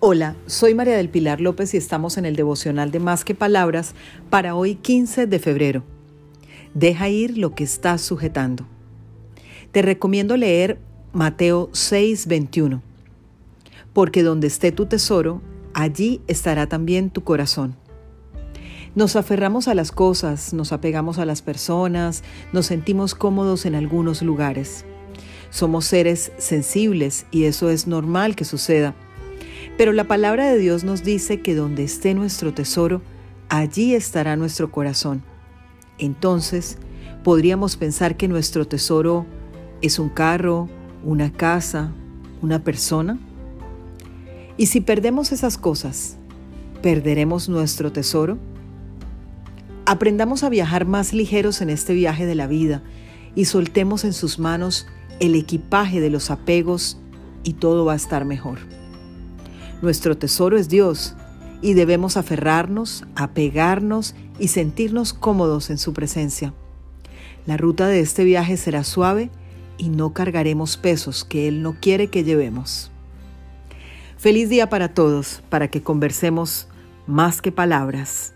Hola, soy María del Pilar López y estamos en el devocional de Más que Palabras para hoy 15 de febrero. Deja ir lo que estás sujetando. Te recomiendo leer Mateo 6:21, porque donde esté tu tesoro, allí estará también tu corazón. Nos aferramos a las cosas, nos apegamos a las personas, nos sentimos cómodos en algunos lugares. Somos seres sensibles y eso es normal que suceda pero la palabra de Dios nos dice que donde esté nuestro tesoro, allí estará nuestro corazón. Entonces, podríamos pensar que nuestro tesoro es un carro, una casa, una persona. Y si perdemos esas cosas, ¿perderemos nuestro tesoro? Aprendamos a viajar más ligeros en este viaje de la vida y soltemos en sus manos el equipaje de los apegos y todo va a estar mejor. Nuestro tesoro es Dios y debemos aferrarnos, apegarnos y sentirnos cómodos en su presencia. La ruta de este viaje será suave y no cargaremos pesos que Él no quiere que llevemos. Feliz día para todos, para que conversemos más que palabras.